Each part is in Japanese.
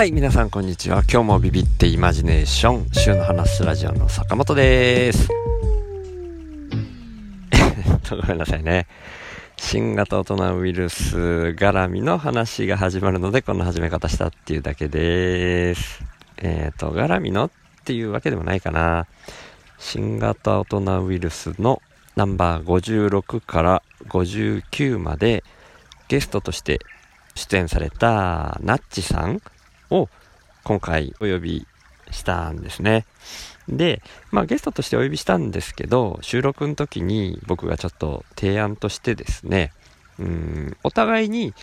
はい、皆さんこんにちは。今日もビビってイマジネーション、週の話すラジオの坂本です。ごめんなさいね。新型大人ウイルス絡みの話が始まるので、こんな始め方したっていうだけです。えっ、と、絡みのっていうわけでもないかな。新型大人ウイルスのナンバー56から59までゲストとして出演されたナッチさんを今回お呼びしたんですね。で、まあゲストとしてお呼びしたんですけど、収録の時に僕がちょっと提案としてですね、うん、お互いに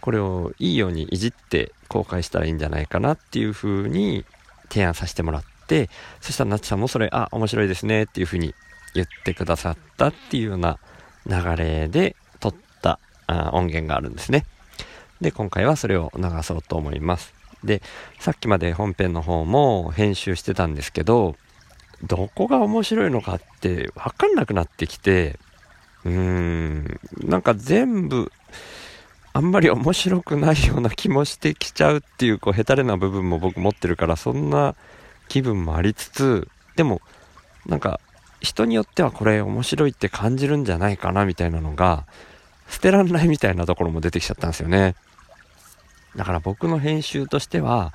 これをいいようにいじって公開したらいいんじゃないかなっていう風に提案させてもらって、そしたらナッチさんもそれ、あ、面白いですねっていう風に言ってくださったっていうような流れで撮ったあ音源があるんですね。で、今回はそれを流そうと思います。で、さっきまで本編の方も編集してたんですけど、どこが面白いのかってわかんなくなってきて、うーん、なんか全部、あんまり面白くないような気もしてきちゃうっていう、こう、ヘタレな部分も僕持ってるから、そんな気分もありつつ、でも、なんか、人によってはこれ面白いって感じるんじゃないかなみたいなのが、捨てらんないみたいなところも出てきちゃったんですよね。だから僕の編集としては、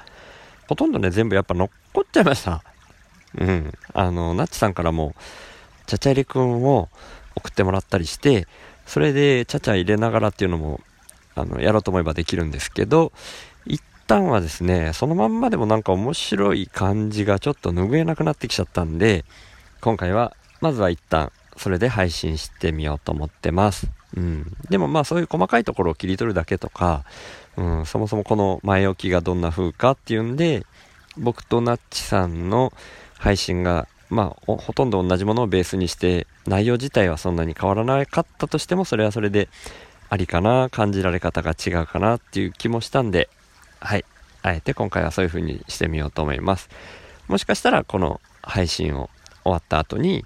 ほとんどね、全部やっぱ残っちゃいました。うん。あの、ナッチさんからも、ちゃちゃ入れくんを送ってもらったりして、それでちゃちゃ入れながらっていうのも、あの、やろうと思えばできるんですけど、一旦はですね、そのまんまでもなんか面白い感じがちょっと拭えなくなってきちゃったんで、今回は、まずは一旦、それで配信してみようと思ってます。うん。でもまあそういう細かいところを切り取るだけとか、うん、そもそもこの前置きがどんな風かっていうんで、僕とナッチさんの配信が、まあ、ほとんど同じものをベースにして、内容自体はそんなに変わらなかったとしても、それはそれでありかな、感じられ方が違うかなっていう気もしたんで、はい。あえて今回はそういう風にしてみようと思います。もしかしたらこの配信を終わった後に、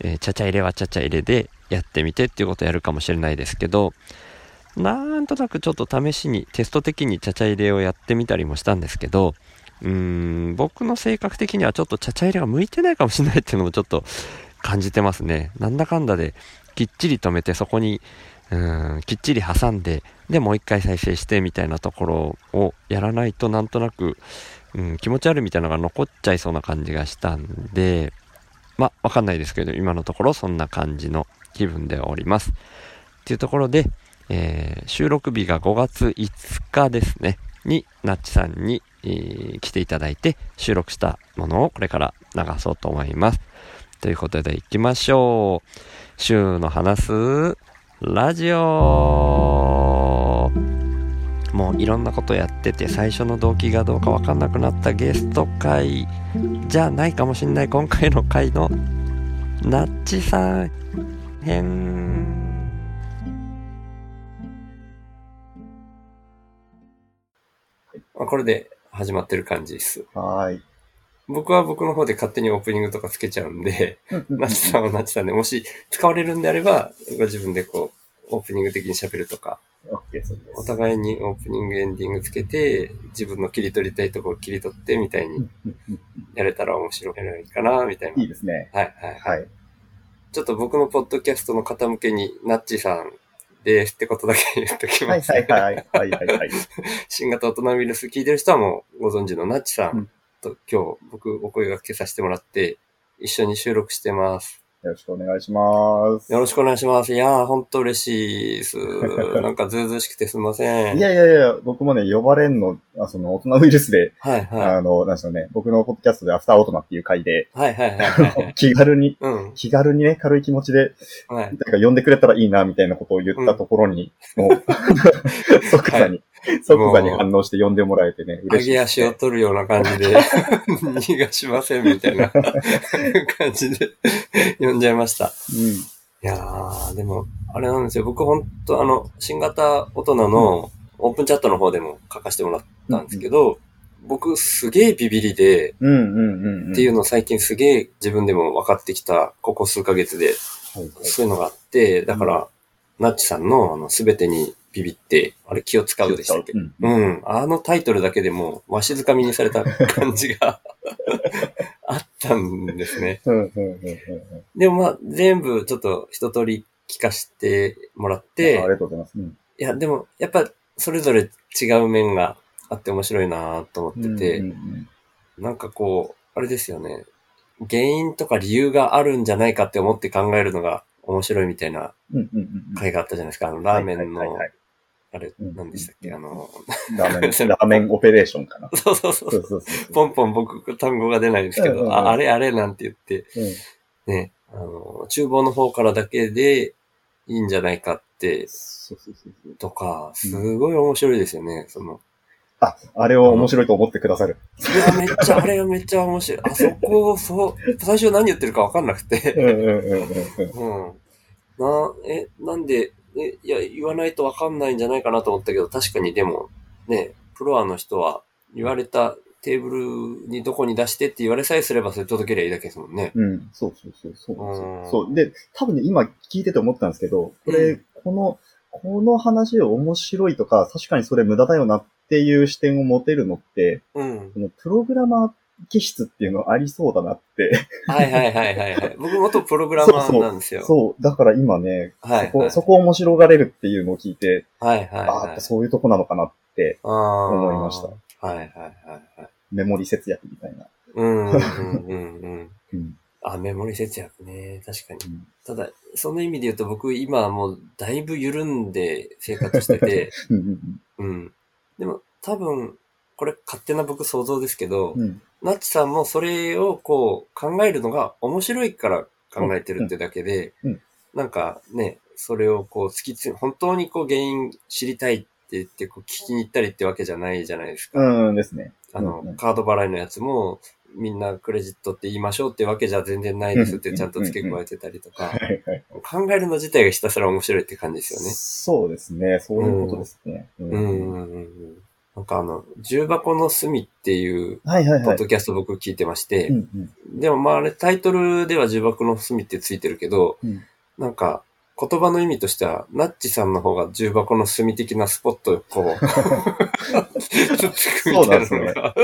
えーちゃちゃ入れはちゃちゃ入れでやってみてっていうことやるかもしれないですけど、なんとなくちょっと試しにテスト的にちゃちゃ入れをやってみたりもしたんですけど、うーん、僕の性格的にはちょっとちゃちゃ入れが向いてないかもしれないっていうのもちょっと感じてますね。なんだかんだできっちり止めてそこに、うーん、きっちり挟んで、で、もう一回再生してみたいなところをやらないとなんとなく、うん、気持ち悪いみたいなのが残っちゃいそうな感じがしたんで、まあ、わかんないですけど、今のところそんな感じの気分でおります。っていうところで、えー収録日が5月5日ですね、に、ナッチさんに、えー来ていただいて収録したものをこれから流そうと思います。ということで行きましょう。週の話すラジオもういろんなことやってて最初の動機がどうかわかんなくなったゲスト会じゃないかもしんない今回の回のナッチさん編あこれで始まってる感じです。はーい。僕は僕の方で勝手にオープニングとかつけちゃうんで、ナッチさんはナッチさんで、もし使われるんであれば、ご自分でこう、オープニング的に喋るとか。お互いにオープニング、エンディングつけて、自分の切り取りたいところ切り取ってみたいにやれたら面白いかな、みたいな。いいですね。はいはいはい。はい。ちょっと僕のポッドキャストの方向けに、ナッチさんですってことだけ言っときます。はいはいはいはいはいはい。新型大人ウイルス聞いてる人はもうご存知のナッチさうんんと今日僕お声掛けさせてもらって、一緒に収録してます。よろしくお願いします。よろしくお願いします。いやー、ほんと嬉しいです。なんかずうずうしくてすみません。いやいやいや、僕もね、呼ばれんの、あその、大人ウイルスで、はいはあの、なんでしょうね、僕のポッドキャストでアフター大人っていう回で、い。はいはいはいはいはい。気軽に、うん。気軽にね、軽い気持ちで、はい。なんか呼んでくれたらいいな、みたいなことを言ったところに、もう、即座に、即座に反応して呼んでもらえてね、上嬉しいですね、げ足を取るような感じで、逃がしませんみたいな感じで呼んじゃいました。うん。いやー、でも、あれなんですよ。僕ほんとあの、新型大人のオープンチャットの方でも書かせてもらったんですけど、僕すげえビビリで、うんうんうんうん。っていうのを最近すげえ自分でも分かってきた、ここ数ヶ月で、そういうのがあって、だから、ナッチさんの、あの、すべてにビビって、あれ気を使うでしたっけ？うんうん。あのタイトルだけでも、わしづかみにされた感じが あったんですね。でもまあ、全部ちょっと一通り聞かせてもらっあてあり、がとうございます。うんいや、でも、やっぱ、それぞれ違う面があって面白いなと思ってて、なんかこう、あれですよね。原因とか理由があるんじゃないかって思って考えるのが面白いみたいな回があったじゃないですか。あの、ラーメンのあれ、うん何でしたっけ？あの、ラーメン、ラーメンオペレーションかな。そうそうそ。そう。ポンポン僕単語が出ないんですけど、ああれあれなんて言って、うんね、あの、厨房の方からだけでいいんじゃないかって、とか、すごい面白いですよね。その、あ、あれを面白いと思ってくださる。それはめっちゃ、あれはめっちゃ面白い。あそこ、そう、最初何言ってるか分かんなくて。うん。な、え、なんで、え、いや、言わないとわかんないんじゃないかなと思ったけど、確かにでも、ね、フロアの人は言われたテーブルにどこに出してって言われさえすればそれ届けりゃいいだけですもんね。うん、そうそうそう、そう。そう。で、多分ね、今聞いてて思ったんですけど、これ、うんこの、この話を面白いとか、確かにそれ無駄だよなっていう視点を持てるのって、うん。このプログラマー気質っていうのありそうだなって。はいはいはいはいはい。僕元プログラマーなんですよ。そう。だから今ね、はいそこ、はいそこ面白がれるっていうのを聞いて、はいはいはいっぱ。そういうとこなのかなって、ああ。思いました。はいはいはいはい。メモリ節約みたいな。うんうんうんうん。うん。あ、メモリ節約ね。確かに。うんただ、その意味で言うと僕今はもうだいぶ緩んで生活してて、うんうん。でも多分、これ勝手な僕想像ですけど、うんうん。ナッチさんもそれをこう考えるのが面白いから考えてるってだけで、うんうんなんかね、それをこう突き詰め、本当にこう原因知りたいって言ってこう聞きに行ったりってわけじゃないじゃないですか。うんですね。あの、カード払いのやつも、みんなクレジットって言いましょうってわけじゃ全然ないですってちゃんと付け加えてたりとか。考えるの自体がひたすら面白いって感じですよね。そうですね。そういうことですね。んうんうんうん。なんかあの、重箱の隅っていう。ポッドキャスト僕聞いてまして、でもまああれタイトルでは重箱の隅ってついてるけど、うんなんか言葉の意味としては、ナッチさんの方が重箱の隅的なスポットをこう、つっつくみたいなのが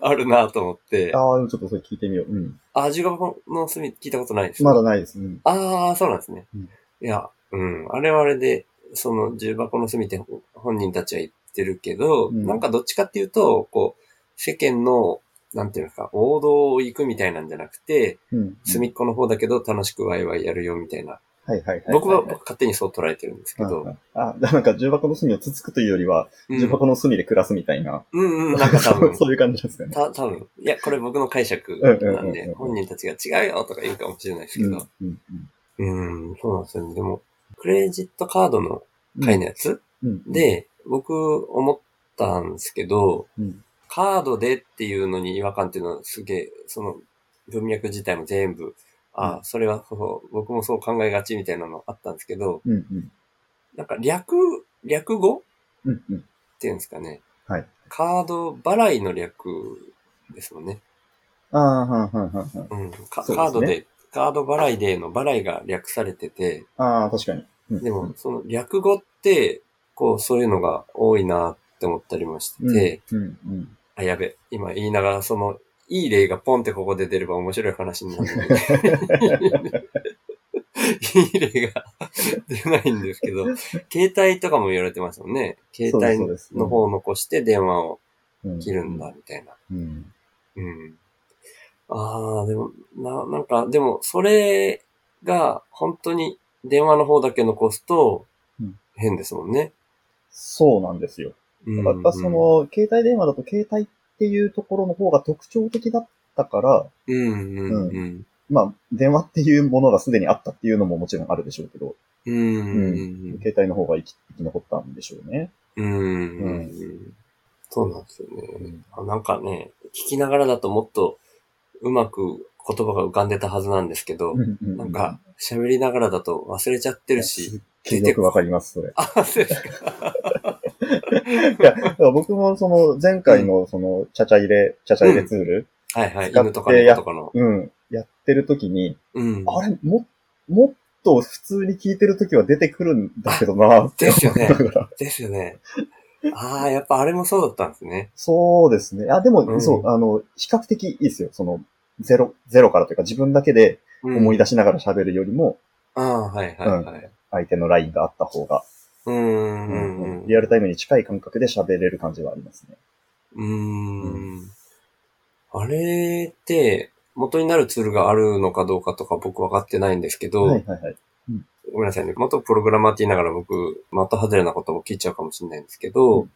あるなと思って、ああ、ちょっとそれ聞いてみよう。うん。あ、重箱の隅聞いたことないです。まだないです。うん。ああ、そうなんですね。うんいや、うん。あれはあれで、その重箱の隅って本人たちは言ってるけど、うんなんかどっちかっていうと、こう、世間の、なんていうのか、王道を行くみたいなんじゃなくて、うん。隅っこの方だけど楽しくワイワイやるよみたいな。はいはいはい。僕は僕勝手にそう捉えてるんですけど。あ、なんか重箱の隅をつつくというよりは、うん重箱の隅で暮らすみたいな。うんうん、なんか多分。そういう感じですかね。た、多分いや、これ僕の解釈なんで、本人たちが違うよとか言うかもしれないですけうんど。うんうん、そうなんですよね。でも、クレジットカードのうん会のやつ、うん、で、僕思ったんですけど、うんカードでっていうのに違和感っていうのはすげえ、その文脈自体も全部、あ、うそれはそう僕もそう考えがちみたいなのあったんですけど、うんうんなんか略、略語うんうんっていうんですかね。はい。カード払いの略ですもんね。ああ、はんはんはんはん。うん。カードで、カード払いでの払いが略されてて、ああ、確かに。うんでも、その略語って、こう、そういうのが多いなって思ったりもしてて、うんうんあ、やべ、今言いながら、その、いい例がポンってここで出れば面白い話になるので。いい例が出ないんですけど、携帯とかも言われてますもんね。携帯の方を残して電話をうん切るんだ、みたいな。うん。うん。ああ、でも、な、なんか、でも、それが、本当に電話の方だけ残すとうん、変ですもんね。そうなんですよ。うんやっぱそ、の、携帯電話だと携帯っていうところの方が特徴的だったから、うん、うん、うん。まあ、電話っていうものがすでにあったっていうのももちろんあるでしょうけど、うん、うん、携帯の方が生き生き残ったんでしょうね。うん、うん。そうなんですよね。あなんかね、聞きながらだともっとうまく言葉が浮かんでたはずなんですけど、なんか、喋りながらだと忘れちゃってるし、すっげえよくわかります、それ。あ、そうですか。いや、だから僕もその前回のその、ちゃちゃ入れ、ちゃちゃ入れツール、はいはい、使って犬とか猫とかの。うん、やってる時に、うん。あれ、も、もっと普通に聞いてるときは出てくるんだけどなってですよね思いながらですよね。ああ、やっぱあれもそうだったんですね。そうですね。あ、でも、うんそう、あの、比較的いいですよ。その、ゼロ、ゼロからというか自分だけで思い出しながら喋るよりも、ああ、はいはいはい。相手のラインがあった方が、うーん。うんうんリアルタイムに近い感覚で喋れる感じはありますね。うーん。あれって、元になるツールがあるのかどうかとか僕分かってないんですけど、はいはいはい。ごめんなさいね。元プログラマーって言いながら僕、的外れなことも聞いちゃうかもしれないんですけど、うん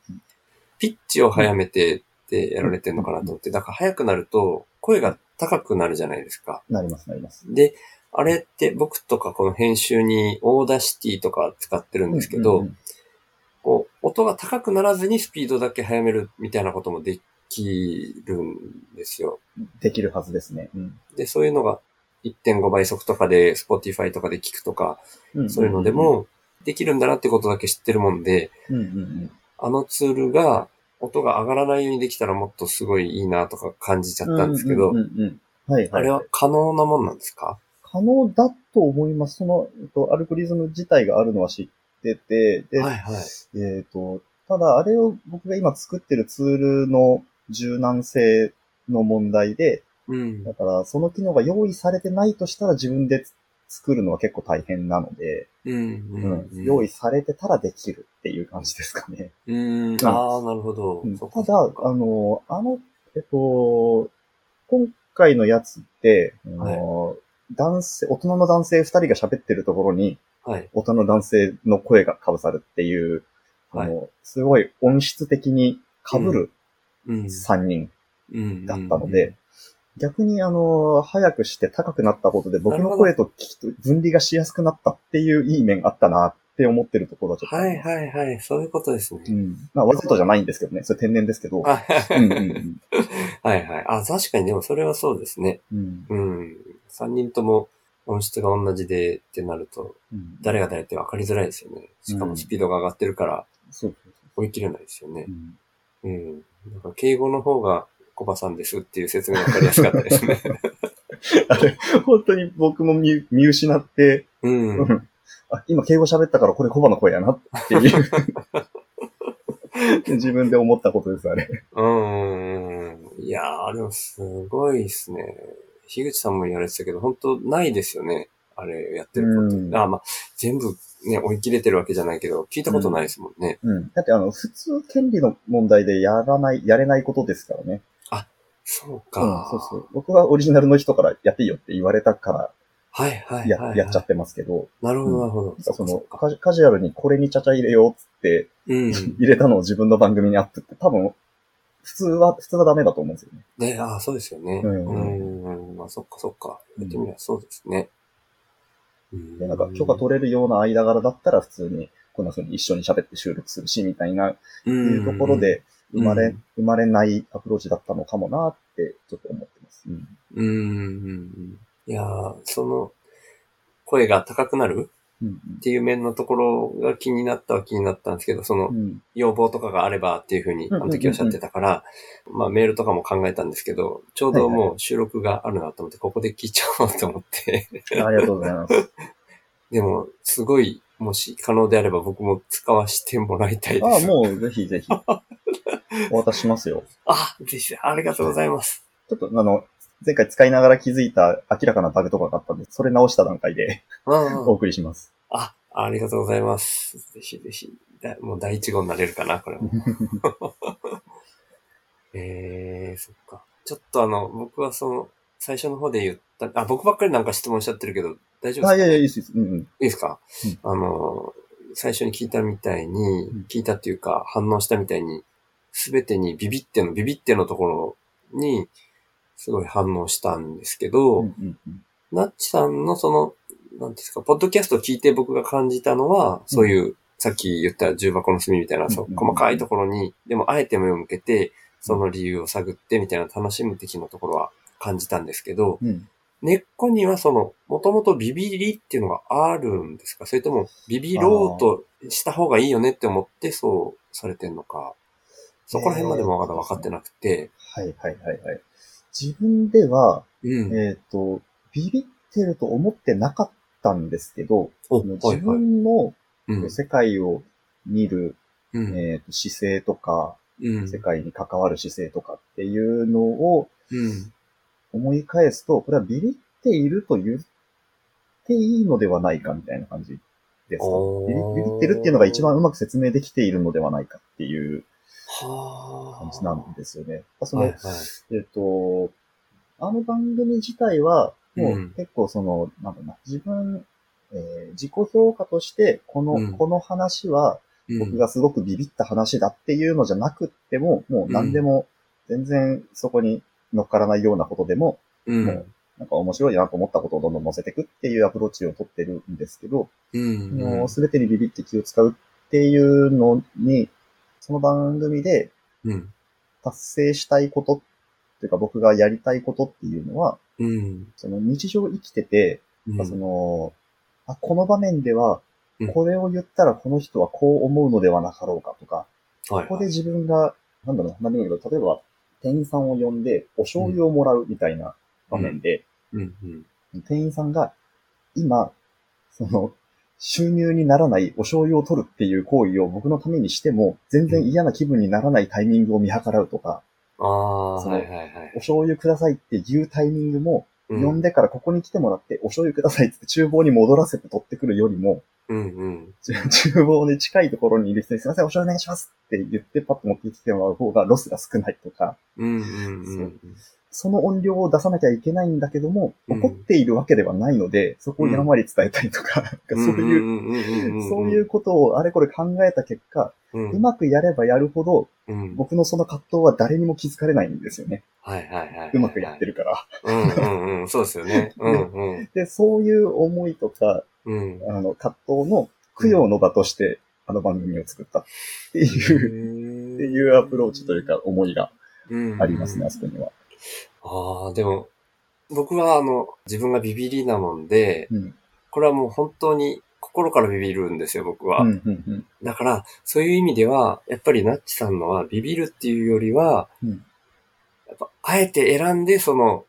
ピッチを早めてってやられてるのかなと思って、だから早くなると声が高くなるじゃないですか。なりますなります。で、あれって僕とかこの編集に Audacity とか使ってるんですけど、うんうんこう、音が高くならずにスピードだけ速めるみたいなこともできるんですよ。うんできるはずですね。うんで、そういうのが1.5倍速とかで Spotify とかで聞くとか、そういうので、もできるんだなってことだけ知ってるもんで、あのツールが音が上がらないようにできたらもっとすごいいいなとか感じちゃったんですけど。あれは可能なもんなんですか？可能だと思います。その、えっと、アルゴリズム自体があるのは知ってて、で、はいはい。えっ、と、ただ、あれを僕が今作ってるツールの柔軟性の問題で、うん。だから、その機能が用意されてないとしたら自分で作るのは結構大変なので、うん。うんうん。用意されてたらできるっていう感じですかね。うん。ああ、なるほどただ、あの、あの、えっと、今回のやつって、あの男性、大人の男性二人が喋ってるところに、はい。大人の男性の声が被さるっていう、あの、すごい音質的に被るうん。三人うん。だったので、逆にあの、早くして高くなったことで僕の声と聞きと分離がしやすくなったっていういい面あったなって思ってるところはちょっとあはい。はいはい。そういうことですね。うん。まあ、わざとじゃないんですけどね。それ天然ですけど。あうんうんうんはいはい。あ、確かにでもそれはそうですね。うんうん。三人とも音質が同じでってなると、うん誰が誰って分かりづらいですよね。しかもスピードが上がってるから追い切れないですよねそう。。うんうん。なんか敬語の方がコバさんですっていう説明が分かりやすかったですね。あれ、本当に僕も見見失って、うん。う んあ、今敬語喋ったからこれコバの声やなっていう。自分で思ったことです、あれ。うん。いやー、でもすごいですね。樋口さんも言われてたけど、本当ないですよね。あれやってること。うんあ、まあ、全部ね、追い切れてるわけじゃないけど、聞いたことないですもんね。うん。だってあの、普通権利の問題でやらない、やれないことですからね。そううん、か。そうそう。僕はオリジナルの人からやっていいよって言われたかはいはいはい、らや、はい。やっちゃってますけど、なるほど、なるほど。そのカジ、カジュアルにこれにちゃちゃ入れようっつって、うん。入れたのを自分の番組にアップって多分、普通は、普通はダメだと思うんですよね。で、ああ、そうですよね。ううんん。まあ、そっかそっか。やってみりゃそうですね。うんで、なんか許可取れるような間柄だったら普通に、こんな風に一緒に喋って収録するし、みたいな、いうところで、生まれ、うん生まれないアプローチだったのかもなって、ちょっと思ってます。うん。うん。いやーその、声が高くなるうんっていう面のところが気になったは気になったんですけど、その。要望とかがあればっていうふうに、あの時おっしゃってたから、まあメールとかも考えたんですけど、ちょうどもう収録があるなと思って、ここで聞いちゃおうと思って。ありがとうございます。でも、すごい、もし可能であれば僕も使わせてもらいたいです。ああ、もうぜひぜひ。お渡ししますよ。あ、ぜひ、ありがとうございます。ちょっとあの、前回使いながら気づいた明らかなバグとかがあったんで、それ直した段階でうん お送りします。あ、ありがとうございます。ぜひぜひ。だもう第一号になれるかな、これも。えー、そっか。ちょっとあの、僕はその、最初の方で言った、あ、僕ばっかりなんか質問しちゃってるけど、大丈夫ですか？あ、いやいや、いいです、いいです。うんうん。いいですか、あの、最初に聞いたみたいに、ん聞いたっていうか反応したみたいに、すべてにビビっての、ビビってのところに、すごい反応したんですけど、うんうんうん。ナッチさんのその、なんですか、ポッドキャストを聞いて僕が感じたのは、そういう、さっき言った重箱の隅みたいな、そううん。細かいところに、でもあえて目を向けて、その理由を探ってみたいな楽しむ的なところは感じたんですけど、うん。根っこにはその、もともとビビりっていうのがあるんですか？それとも、ビビろうとした方がいいよねって思ってそうされてんのか、そこら辺までもまだ分かってなくて、はいはいはいはい。自分では、うん。えっ、と、ビビってると思ってなかっったんですけど、自分のうん。世界を見る、うん。えーと姿勢とか、うん。世界に関わる姿勢とかっていうのをうん。思い返すと、これはビビっていると言っていいのではないかみたいな感じですか？ビビってるっていうのが一番うまく説明できているのではないかっていうは感じなんですよね。その、はいはい。えっと、あの番組自体は、もうんう結構その、なんだろうな、自分、えー自己評価として、この、うんこの話は、僕がすごくビビった話だっていうのじゃなくっても、もう何でも、全然そこに乗っからないようなことでも、うん、もうなんか面白いなと思ったことをどんどん載せていくっていうアプローチを取ってるんですけど、うん。もうすべてにビビって気を使うっていうのに、その番組でうん。達成したいことっていうか僕がやりたいことっていうのは、うん。その日常生きてて、うん。その、あ、この場面ではうん、これを言ったらこの人はこう思うのではなかろうかとか、はいここで自分が、なんだろうな、何でもいいけど、例えば、店員さんを呼んで、お醤油をもらうみたいな場面で。店員さんが、今、その、収入にならないお醤油を取るっていう行為を僕のためにしても、全然嫌な気分にならないタイミングを見計らうとか、ああ、そのはいはいはいお。醤油くださいっていうタイミングも、うん呼んでからここに来てもらって、お醤油くださいって厨房に戻らせて取ってくるよりも、うんうん。ち 厨房に近いところにいる人にすいません、お醤油お願いしますって言ってパッと持ってきてもらう方がロスが少ないとか、うんうんうん。その音量を出さなきゃいけないんだけども、うん怒っているわけではないので、そこをやんわり伝えたりとか、そういう、うそういうことをあれこれ考えた結果、うん、うまくやればやるほど、うん、僕のその葛藤は誰にも気づかれないんですよね。はいはいはい。うまくやってるから。うんうんうん。そうですよね。うんうん。で、そういう思いとか、うん。あの、葛藤の供養の場として、あの番組を作ったっていう、っていうアプローチというか思いがありますね、あそこには。ああ、でも、僕はあの、自分がビビりなもんで、うん。これはもう本当に心からビビるんですよ、僕は。うん、うん、うん。だから、そういう意味では、やっぱりナッチさんのはビビるっていうよりは、うんやっぱ、あえて選んで、その、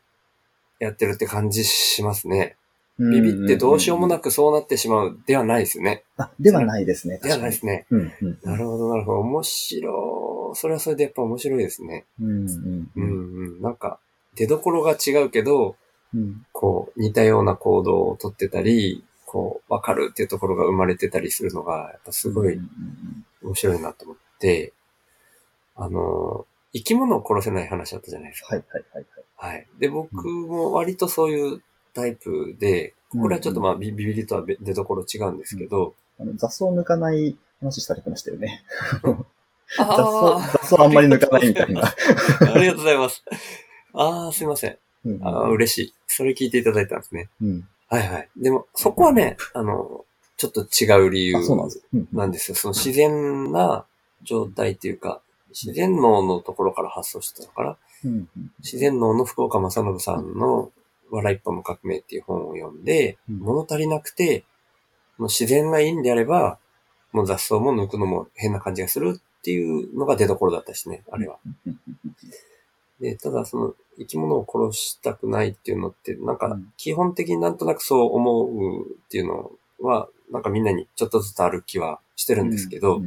やってるって感じしますね。ビビってどうしようもなく。くそうなってしまうではないですよね。あ、ではないですね。ではないですね。うん、うん。なるほど、なるほど。面白い。それはそれでやっぱ面白いですね。うん、うん、ううん。んうん。なんか、出所が違うけど、うん、こう、似たような行動をとってたり、こう、わかるっていうところが生まれてたりするのが、やっぱすごい面白いなと思って、あの、生き物を殺せない話だったじゃないですか。はい、はい、はい。はい。で、僕も割とそういうタイプで、これはちょっとまあビビビリとは出所違うんですけど、あの雑草抜かない話されてましたよね。雑あ草、雑草あんまり抜かないみたいな。あ、ありがとうございます。ああ、すいません。うんああ、嬉しい。それ聞いていただいたんですね。うん。はいはい。でも、そこはね、あの、ちょっと違う理由なんですよ。その自然な状態っていうか、自然脳のところから発想してたのかな。うん自然脳の福岡正信さんの笑いっぱも革命っていう本を読んで、うん。物足りなくて、もう自然がいいんであれば、もう雑草も抜くのも変な感じがするっていうのが出所だったしね、あれは。うん。で、ただその生き物を殺したくないっていうのって、なんかうん。基本的になんとなくそう思うっていうのは、なんかみんなにちょっとずつある気はしてるんですけど、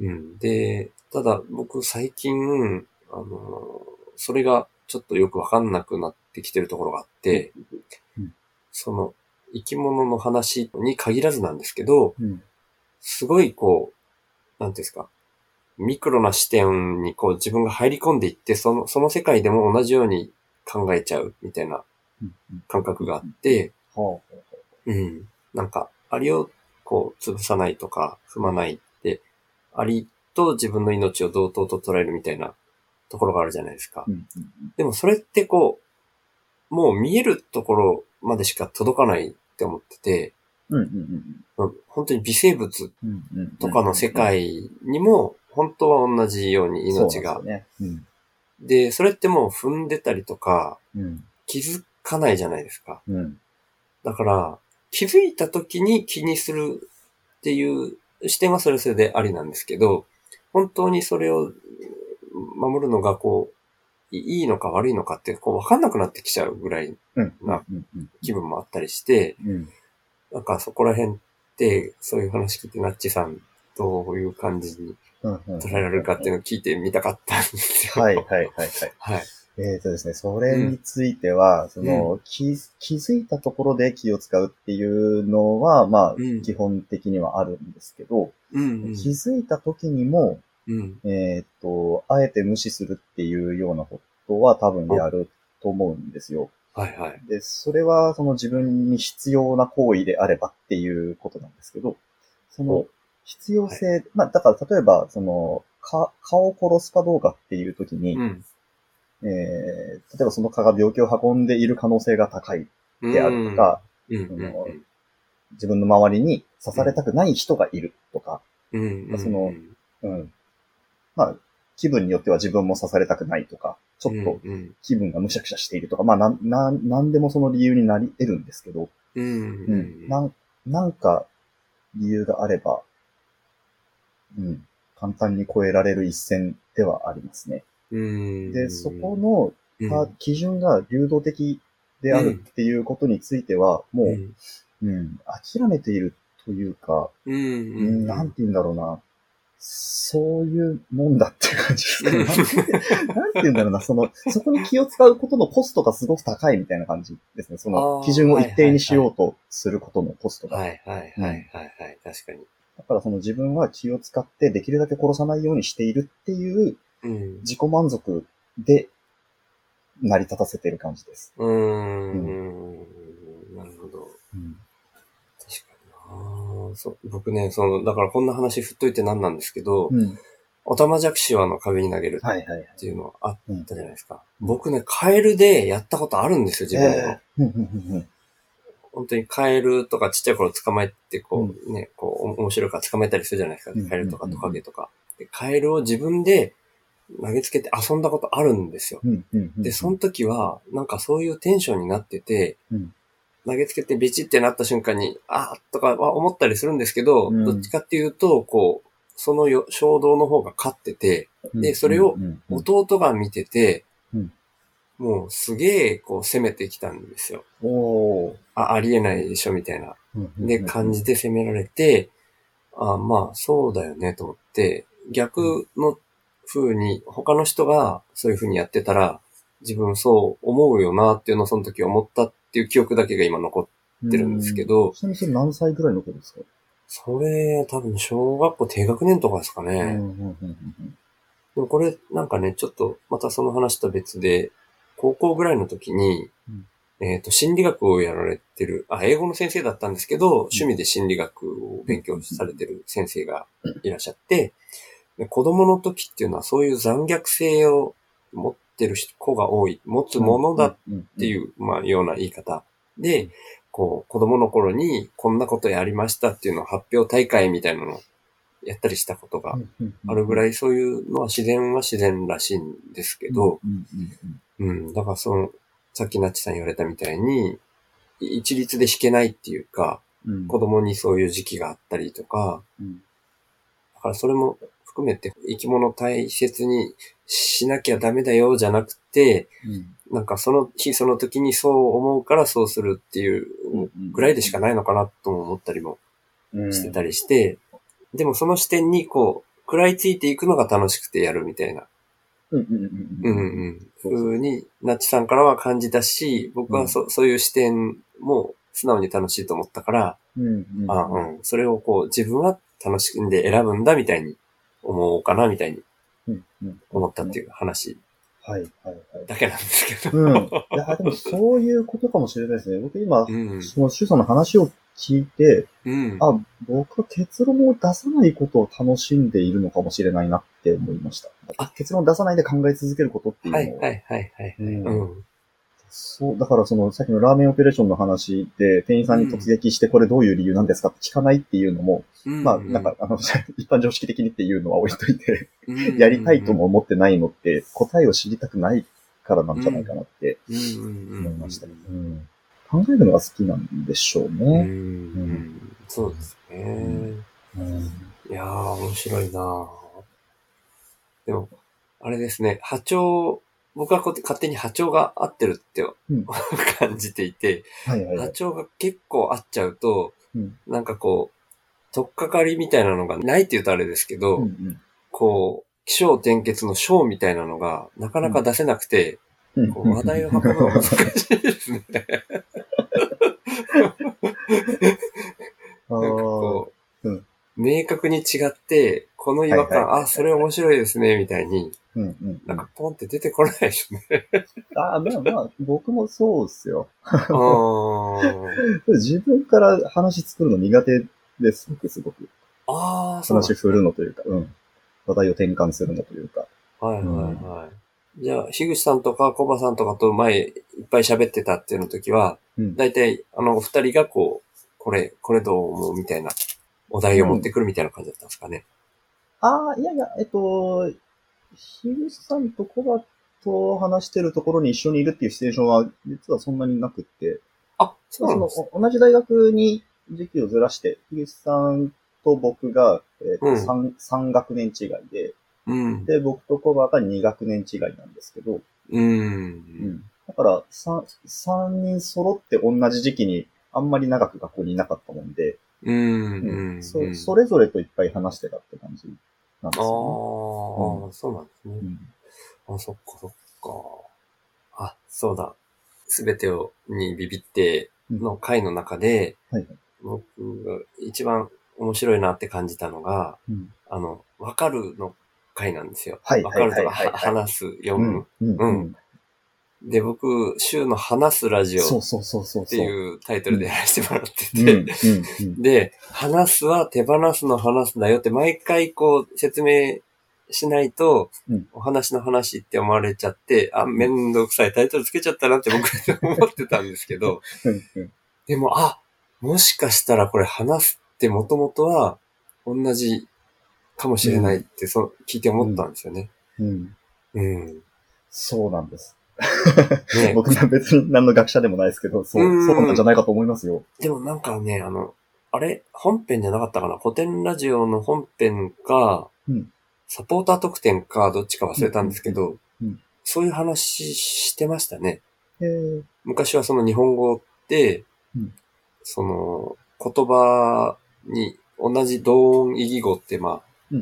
うん。で、ただ僕最近、あの、それがちょっとよくわかんなくなってきてるところがあって、うん。その生き物の話に限らずなんですけど、うん。すごいこう、なんていうんですか、ミクロな視点にこう自分が入り込んでいって、その、その世界でも同じように考えちゃうみたいな感覚があって、はうん。なんか、アリをこう潰さないとか踏まないって、アリと自分の命を同等と捉えるみたいなところがあるじゃないですか。でもそれってこう、もう見えるところまでしか届かないって思ってて、うんうんうん本当に微生物うんうんとかの世界にも、本当は同じように命が。でね。で、それってもう踏んでたりとか、うん。気づかないじゃないですか。うん。うんだから、気づいた時に気にするっていう視点はそれそれでありなんですけど、本当にそれを守るのがこう、いいいのか悪いのかってこう分かんなくなってきちゃうぐらいうん。なうん。うん。気分もあったりして、うん。なんかそこら辺って、そういう話聞いて、ナッチさん、どういう感じにうん。うん。捉えられるかっていうのを聞いてみたかったんですよ。はい、はい、はい、はい。はい。えーとですね、それについては、その、気、気づいたところで気を使うっていうのは、まあ、うん。基本的にはあるんですけど、うん。気づいた時にも、うん。えっ、と、あえて無視するっていうようなことは多分やると思うんですよ。はいはい。で、それはその自分に必要な行為であればっていうことなんですけど、そのお必要性、まあだから例えば、その、か、蚊を殺すかどうかっていう時に、うん。えー例えばその蚊が病気を運んでいる可能性が高いであるとか、自分の周りに刺されたくない人がいるとか、うん。うん。そのうん。まあ、気分によっては自分も刺されたくないとか、ちょっとうん、うん。気分がむしゃくしゃしているとか、まあ、なん、なん、なんでもその理由になり得るんですけど、うん。ううんん。なん、なんか理由があれば、うん、簡単に超えられる一線ではありますね。うん。で、そこの、基準が流動的であるっていうことについては、もう、うん、うん、諦めているというか、うん。ううんん。なんて言うんだろうな。そういうもんだっていう感じですかね。なんて言うんだろうな。その、そこに気を使うことのコストがすごく高いみたいな感じですね。そあの、ー基準を一定にしようとすることのコストが。はいはいはいはいはい。確かに。だからその自分は気を使ってできるだけ殺さないようにしているっていううん。自己満足で成り立たせてる感じです。うーん。なるほど。うん。確かになそう僕ね、その、だからこんな話振っといてなんなんですけど、うん。オタマジャクシはの壁に投げる。っていうのあっうんたじゃないですか。僕ね、カエルでやったことあるんですよ、自分でも。えーうんうんうんうん本当にカエルとかちっちゃい頃捕まえて、こう、ね、こう、お面白いから捕まえたりするじゃないですか。うんカエルとかトカゲとか。でカエルを自分で投げつけて遊んだことあるんですよ。うんうんうんで、その時は、なんかそういうテンションになってて、うん投げつけてビチってなった瞬間に、あーとかは思ったりするんですけど、うん。どっちかっていうと、こう、そのよ衝動の方が勝ってて、でそれをうんうんうん。弟が見てて、うん。もうすげえこう攻めてきたんですよ。おー。あ、ありえないでしょみたいな。うんうんうん。で、感じて攻められて、あまあ、そうだよね、と思って、逆の風に、他の人がそういう風にやってたら、自分そう思うよなっていうのをその時思ったっていう記憶だけが今残ってるんですけど、ちなみにそれ何歳ぐらいの頃ですか？それ、多分小学校低学年とかですかね。でもこれ、なんかね、ちょっと、またその話と別で、高校ぐらいの時に、うん。えっ、と、心理学をやられてる、あ、英語の先生だったんですけど、趣味で心理学を勉強されてる先生がいらっしゃって、で子供の時っていうのはそういう残虐性を持ってる子が多い、持つものだっっていう、まあ、ような言い方。で、こう、子供の頃にこんなことやりましたっていうのを発表大会みたいなのをやったりしたことがあるぐらいいそういうのは自然は自然らしいんですけど、うんだからその、さっきナッチさん言われたみたいに、い一律で弾けないっていうか、子供にそういう時期があったりとか、うん。だからそれも含めて生き物大切にしなきゃダメだよじゃなくて、うん。なんかその日その時にそう思うからそうするっていうぐらいでしかないのかなとも思ったりもうん。してたりして、でもその視点にこう、食らいついていくのが楽しくてやるみたいな、うん。うん。ううん。んうに、ナッチさんからは感じたし、僕はそ,、そういう視点も素直に楽しいと思ったから、うん。うん。あうん、それをこう自分は楽しんで選ぶんだみたいに思おうかなみたいに思ったっていう話はいはいはい。だけなんですけど。うん。いや、でもそういうことかもしれないですね。僕今、うん。その、シュウさんの話を聞いて、うん。あ、僕は結論を出さないことを楽しんでいるのかもしれないなって思いました。あ結論を出さないで考え続けることっていうのを。はいはいはいはい。うんうん。そう、だからその、さっきのラーメンオペレーションの話で、店員さんに突撃してこれどういう理由なんですかって聞かないっていうのも、うん。まあ、なんか、あの、一般常識的にっていうのは置いといて、うん。やりたいとも思ってないのって、答えを知りたくないからなんじゃないかなってうん。うん。うん。思いました。うん。考えるのが好きなんでしょううん。ね。うん。そうですね。うん。いやー、面白いなー。でも、あれですね、波長、僕はこうやって勝手に波長が合ってるってうん。感じていて、はいはいはい。波長が結構合っちゃうと、うん。なんかこう、とっかかりみたいなのがないって言うとあれですけど、うんうん。こう、気象転結の章みたいなのがなかなか出せなくて、うん。こう話題を運ぶのが難しいですね。あなんか明確に違って、この違和感、あ、それ面白いですね、みたいに、うんうんなんかポンって出てこないですね。ああ、まあまあ、僕もそうですよ。自分から話作るの苦手です、僕すごく。あー、そう話振るのというか、うん。話題を転換するのというか。はいはいはい。じゃあ、樋口さんとかコバさんとかと前いっぱい喋ってたっていうの時は、うん。だいたいあのお二人がこう、これ、これどう思うみたいなお題を持ってくるみたいな感じだったんですかね。ああ、いやいや、えっと、樋口さんとコバと話してるところに一緒にいるっていうシチュエーションは、実はそんなになくって、あ、そうなんです。お同じ大学に時期をずらして、樋口さんと僕が、えっとうん 3, 3学年違いで、うん。で、僕とコバが2学年違いなんですけど、うん。だから3、三人揃って同じ時期にあんまり長く学校にいなかったもんで、うん。うんうん。そそれぞれといっぱい話してたって感じなんですああ、よそうなんですね。ね。あ、そっかそっか。あ、そうだ。すべてをにビビっての回の中で、僕が一番面白いなって感じたのが、うんあの、わかるの回なんですよ。はいわかるとか、話す、読む。うん。うん。で、僕、週の話すラジオっそうそうそうそう。ていうタイトルでやらせてもらって。て、うん。で、話すは手放すの話すだよって毎回こう説明しないと、うんお話の話って思われちゃって、あ、めんどくさいタイトルつけちゃったなって僕 思ってたんですけど、うん。でも、あ、もしかしたらこれ話すってもともとは同じかもしれないって、そう聞いて思ったんですよね。うん。うん。そうなんです。ね、僕は別に何の学者でもないですけど、そう、うん。そうなんじゃないかと思いますよ。でもなんかね、あの、あれ？本編じゃなかったかな？古典ラジオの本編か、うん。サポーター特典か、どっちか忘れたんですけど、うんうんそういう話してましたね。昔はその日本語って、うん。その言葉に同じ同音異義語ってまあ。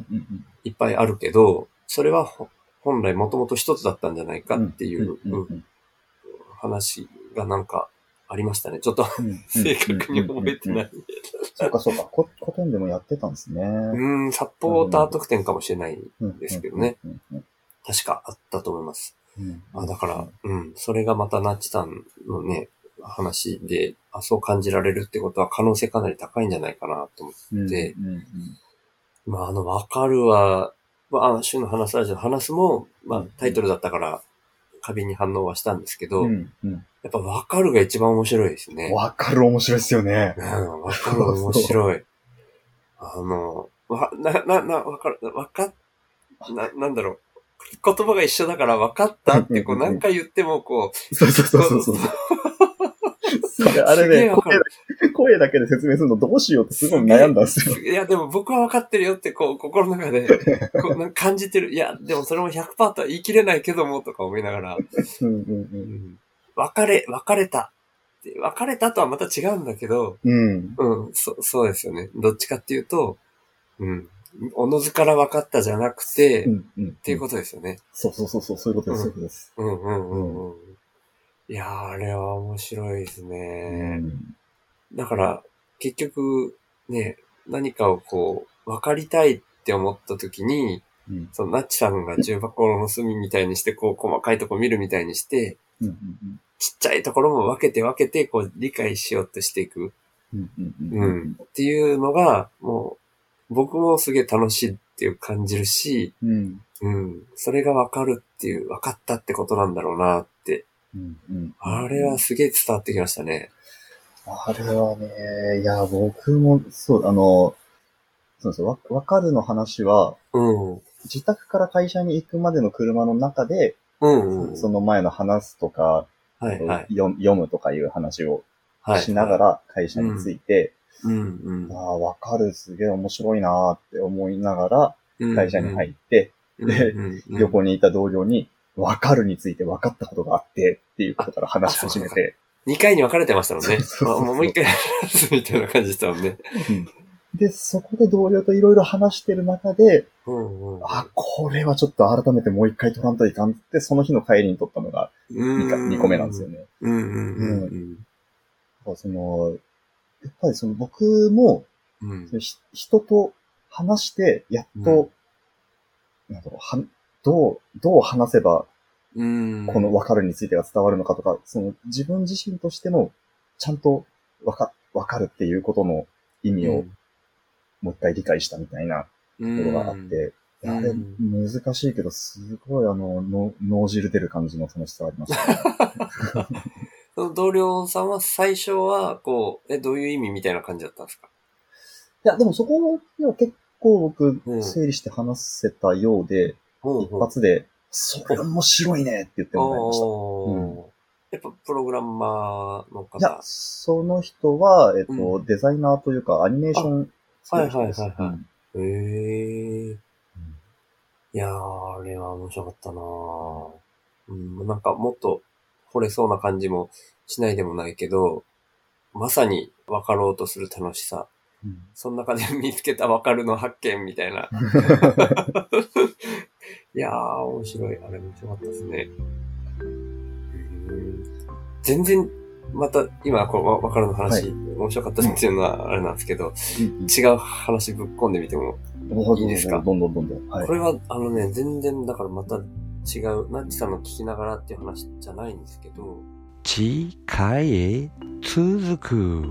いっぱいあるけど、それはほ本来もともと一つだったんじゃないかっていう話がなんかありましたね。ちょっと正確に覚えてない。そうかそうか。こ古典でもやってたんですね。うん、サポーター特典かもしれない。うんですけどね。確かあったと思います。うんあだから、うん、それがまたナッチさんのね、話で、あ、そう感じられるってことは可能性かなり高いんじゃないかなと思って。まあ、あの、わかるは、まあ、あの、週の話すラジオ話すも、まあ、タイトルだったから、過敏に反応はしたんですけど、うんうんやっぱわかるが一番面白いですね。わかる面白いですよね。うん、わかる面白い。あの、わ、な、な、な、わかる、わかっ、な、なんだろう。言葉が一緒だから分かったってこう何回言ってもこそうそうそうそうそう。あれねすげえわか声、声だけで説明するのどうしようってすごい悩んだんですよ。う、いやでも僕は分かってるよってこう心の中で こう感じてる。いやでもそれも100%とは言い切れないけどもとか思いながら、うんうんうん別れ、別れた。で別れたとはまた違うんだけど、うん。うん。うん、そ、そうですよね。どっちかっていうと、うん、おのずから分かったじゃなくて、っうん。うん。っていうことですよね。そうそうそうそう、そういうことです、そういうことです。うんうんうんうん。いやー、あれは面白いですね。うんだから、結局、ね、何かをこう、分かりたいって思った時に、うんそのナッチさんが重箱の隅みたいにして、こう、細かいとこ見るみたいにして、うんうんちっちゃいところも分けて分けて、こう、理解しようとしていく。うんうんううんん。っていうのが、もう、僕もすげえ楽しいっていう感じるし、うんうん。それが分かるっていう、分かったってことなんだろうなって。うんうんあれはすげえ伝わってきましたね。あれはね、いや、僕も、そう、あの、そうですわ、わかるの話は、うん。自宅から会社に行くまでの車の中で、うん、うん。その前の話すとか、はいはい。読読むとかいう話をはい。しながら会社に着いて、うんああ、わかる、すげえ面白いなーって思いながうん。ら会社に入って、でうんうん、横にいた同僚に、わかるについて分かったことがあって、っていうことから話し始めて、2回に分かれてましたもんね。そうそうそうあもう一回話すみたいな感じでしたもんね。で、そこで同僚といろいろ話してる中で、うんうん。あ、これはちょっと改めてもう一回取らんといかんって、その日の帰りに取ったのがうん 2, 2個目なんですよね。その、やっぱりその僕も、うん。そのひ人と話して、やっと、なんだろう、は、どう、どう話せば、うん。この分かるについてが伝わるのかとか、その自分自身としても、ちゃんと分か、分かるっていうことの意味をもう一回理解したみたいなところがあって、うん。あれ、うん。難しいけど、すごいあの、の脳汁出る感じの楽しさありました、ね。その同僚さんは最初は、こう、え、どういう意味みたいな感じだったんですか？いや、でもそこを結構僕う、ん。整理して話せたようで、うん一発で、それ面白いねって言ってもらいました。うんやっぱプログラマーの方。いや、その人は、えっと、うデザイナーというか、アニメーションはいはいはいはいうんへえ。いやー、あれは面白かったなーうん、なんかもっと惚れそうな感じもしないでもないけど、まさに分かろうとする楽しさ。うんその中で見つけた分かるの発見みたいな。いやー、面白い。あれ面白かったですね。うん全然、また、今、この分かるの話、はい面白かったっていうのはあれなんですけど、うん違う話ぶっ込んでみても、うんいいですか？どんどんどんどん。はいこ。れは、あのね、全然、だからまた違う、ナッチさんの聞きながらっていう話じゃないんですけど、次回へ続く。